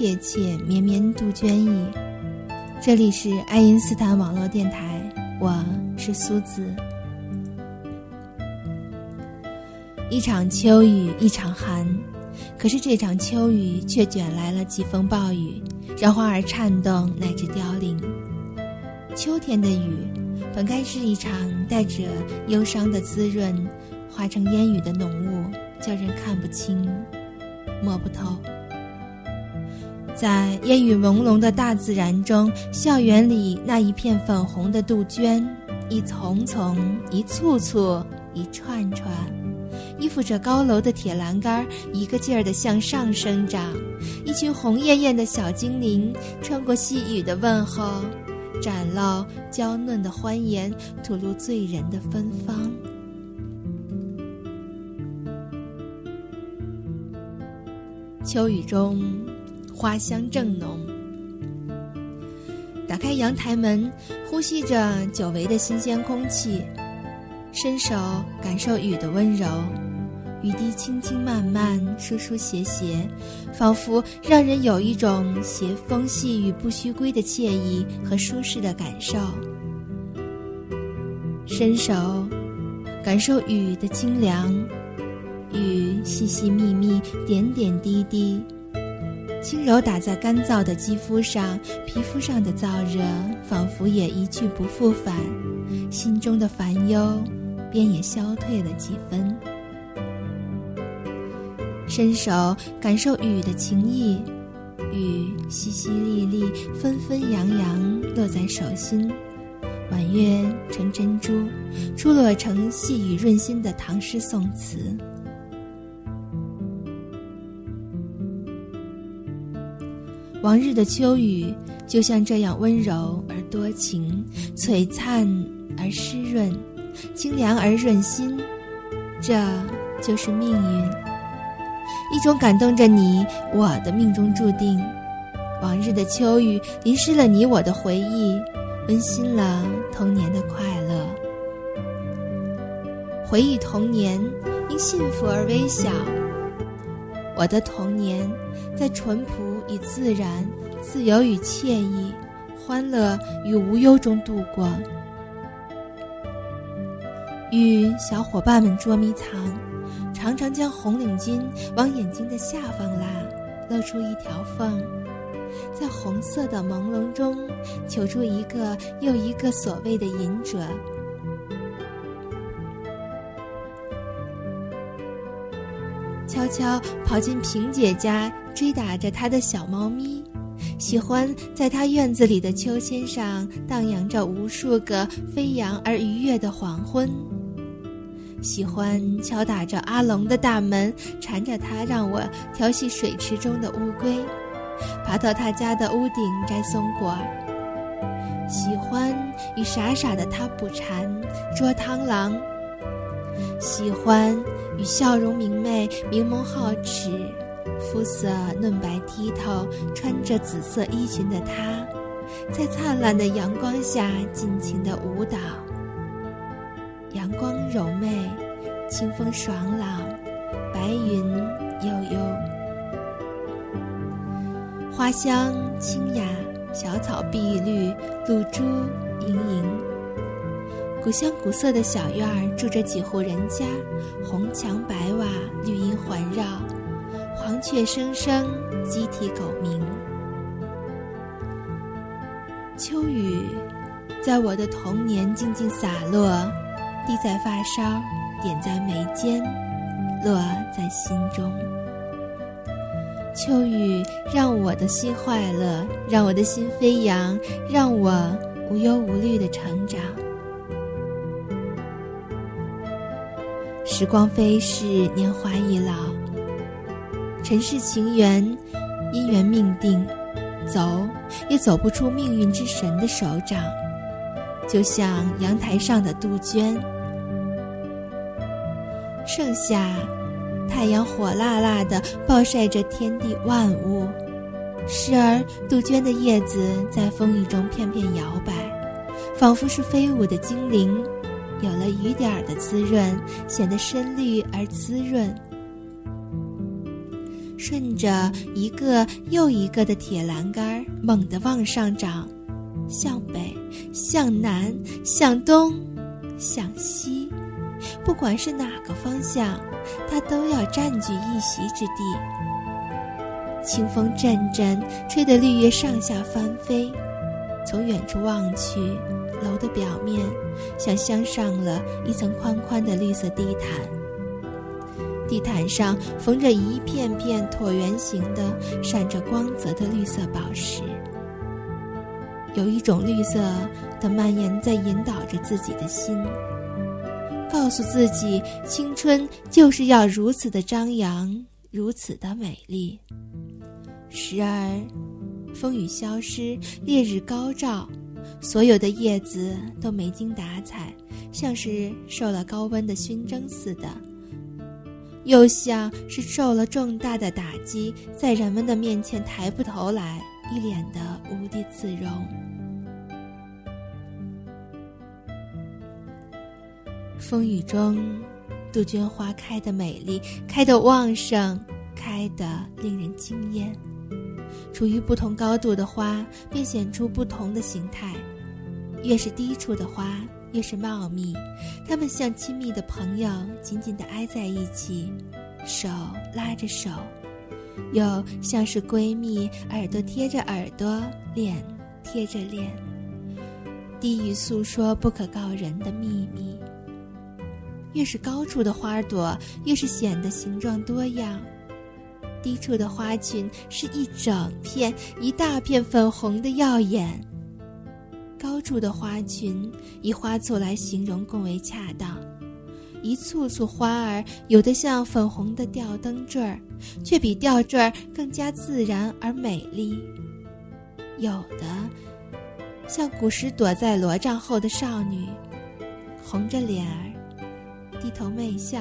切切，绵绵杜鹃意。这里是爱因斯坦网络电台，我是苏子。一场秋雨一场寒，可是这场秋雨却卷来了疾风暴雨，让花儿颤动乃至凋零。秋天的雨，本该是一场带着忧伤的滋润，化成烟雨的浓雾，叫人看不清。摸不透，在烟雨朦胧的大自然中，校园里那一片粉红的杜鹃，一丛丛，一簇簇，一串串，依附着高楼的铁栏杆，一个劲儿地向上生长。一群红艳艳的小精灵，穿过细雨的问候，展露娇嫩的欢颜，吐露醉人的芬芳。秋雨中，花香正浓。打开阳台门，呼吸着久违的新鲜空气，伸手感受雨的温柔。雨滴轻轻漫漫，疏疏斜斜，仿佛让人有一种斜风细雨不须归的惬意和舒适的感受。伸手感受雨的清凉。雨细细密密，点点滴滴，轻柔打在干燥的肌肤上，皮肤上的燥热仿佛也一去不复返，心中的烦忧便也消退了几分。伸手感受雨的情意，雨淅淅沥沥，纷纷扬扬落在手心，婉约成珍珠，出落成细雨润心的唐诗宋词。往日的秋雨就像这样温柔而多情，璀璨而湿润，清凉而润心。这就是命运，一种感动着你我的命中注定。往日的秋雨淋湿了你我的回忆，温馨了童年的快乐。回忆童年，因幸福而微小。我的童年，在淳朴。与自然、自由与惬意、欢乐与无忧中度过，与小伙伴们捉迷藏，常常将红领巾往眼睛的下方拉，露出一条缝，在红色的朦胧中求出一个又一个所谓的隐者。悄悄跑进萍姐家，追打着她的小猫咪，喜欢在她院子里的秋千上荡漾着无数个飞扬而愉悦的黄昏，喜欢敲打着阿龙的大门，缠着他让我调戏水池中的乌龟，爬到他家的屋顶摘松果，喜欢与傻傻的他捕蝉、捉螳螂。喜欢与笑容明媚、明眸皓齿、肤色嫩白剔透、穿着紫色衣裙的他，在灿烂的阳光下尽情的舞蹈。阳光柔媚，清风爽朗，白云悠悠，花香清雅，小草碧绿，露珠。古香古色的小院儿，住着几户人家，红墙白瓦，绿荫环绕，黄雀声声，鸡啼狗鸣。秋雨，在我的童年静静洒落，滴在发梢，点在眉间，落在心中。秋雨让我的心快乐，让我的心飞扬，让我无忧无虑的成长。时光飞逝，年华已老。尘世情缘，因缘命定，走也走不出命运之神的手掌。就像阳台上的杜鹃，盛夏，太阳火辣辣的暴晒着天地万物，时而杜鹃的叶子在风雨中片片摇摆，仿佛是飞舞的精灵。有了雨点儿的滋润，显得深绿而滋润。顺着一个又一个的铁栏杆猛地往上涨，向北，向南，向东，向西，不管是哪个方向，它都要占据一席之地。清风阵阵，吹得绿叶上下翻飞。从远处望去，楼的表面像镶上了一层宽宽的绿色地毯。地毯上缝着一片片椭圆形的、闪着光泽的绿色宝石。有一种绿色的蔓延在引导着自己的心，告诉自己：青春就是要如此的张扬，如此的美丽。时而，风雨消失，烈日高照，所有的叶子都没精打采，像是受了高温的熏蒸似的；又像是受了重大的打击，在人们的面前抬不头来，一脸的无地自容。风雨中，杜鹃花开得美丽，开得旺盛，开得令人惊艳。处于不同高度的花，便显出不同的形态。越是低处的花，越是茂密。它们像亲密的朋友，紧紧地挨在一起，手拉着手；又像是闺蜜，耳朵贴着耳朵，脸贴着脸，低语诉说不可告人的秘密。越是高处的花朵，越是显得形状多样。低处的花群是一整片、一大片粉红的耀眼。高处的花群以花簇来形容更为恰当。一簇簇花儿，有的像粉红的吊灯坠儿，却比吊坠儿更加自然而美丽；有的像古时躲在罗帐后的少女，红着脸儿，低头媚笑。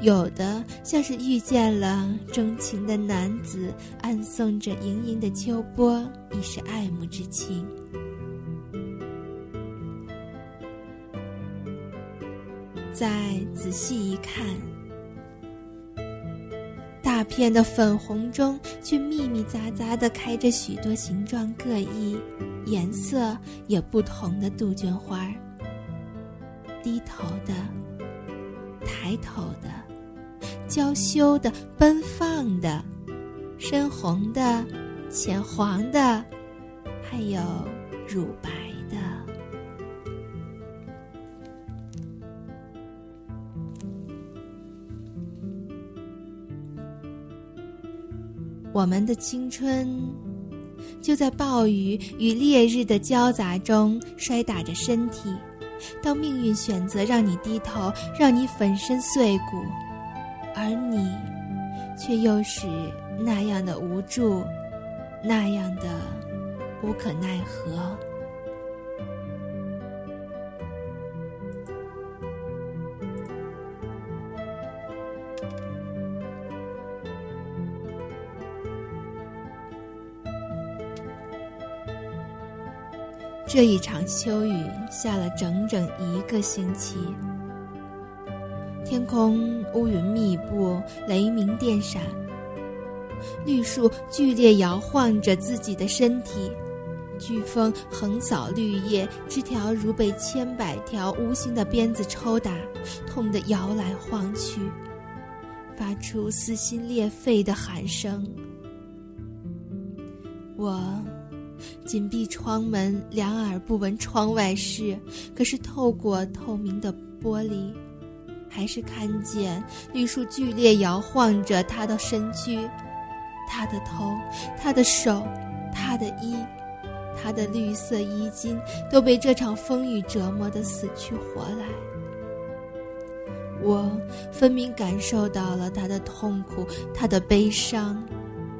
有的像是遇见了钟情的男子，暗送着盈盈的秋波，已是爱慕之情。再仔细一看，大片的粉红中，却密密匝匝的开着许多形状各异、颜色也不同的杜鹃花儿。低头的。抬头的、娇羞的、奔放的、深红的、浅黄的，还有乳白的。我们的青春，就在暴雨与烈日的交杂中摔打着身体。当命运选择让你低头，让你粉身碎骨，而你，却又是那样的无助，那样的无可奈何。这一场秋雨下了整整一个星期，天空乌云密布，雷鸣电闪，绿树剧烈摇晃着自己的身体，飓风横扫绿叶，枝条如被千百条无形的鞭子抽打，痛得摇来晃去，发出撕心裂肺的喊声。我。紧闭窗门，两耳不闻窗外事。可是透过透明的玻璃，还是看见绿树剧烈摇晃着他的身躯，他的头，他的手，他的衣，他的绿色衣襟都被这场风雨折磨得死去活来。我分明感受到了他的痛苦，他的悲伤，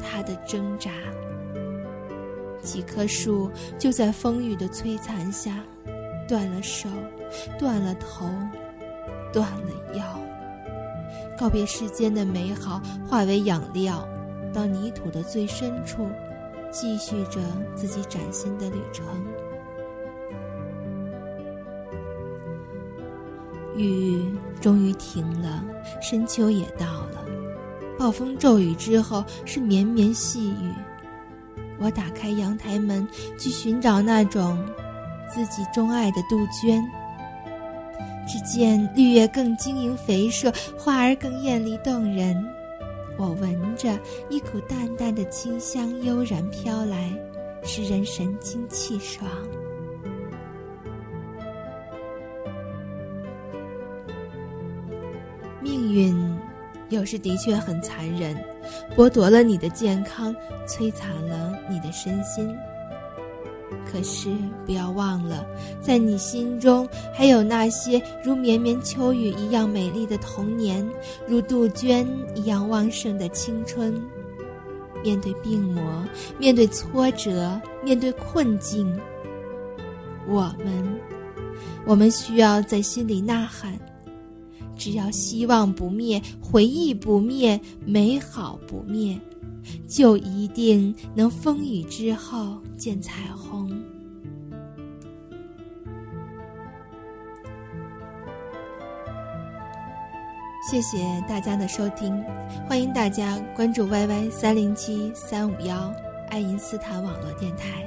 他的挣扎。几棵树就在风雨的摧残下，断了手，断了头，断了腰，告别世间的美好，化为养料，到泥土的最深处，继续着自己崭新的旅程。雨终于停了，深秋也到了，暴风骤雨之后是绵绵细雨。我打开阳台门去寻找那种自己钟爱的杜鹃。只见绿叶更晶莹肥硕，花儿更艳丽动人。我闻着一股淡淡的清香悠然飘来，使人神清气爽。命运有时的确很残忍，剥夺了你的健康，摧残了你的身心。可是不要忘了，在你心中还有那些如绵绵秋雨一样美丽的童年，如杜鹃一样旺盛的青春。面对病魔，面对挫折，面对困境，我们，我们需要在心里呐喊：只要希望不灭，回忆不灭，美好不灭。就一定能风雨之后见彩虹。谢谢大家的收听，欢迎大家关注 YY 三零七三五幺爱因斯坦网络电台。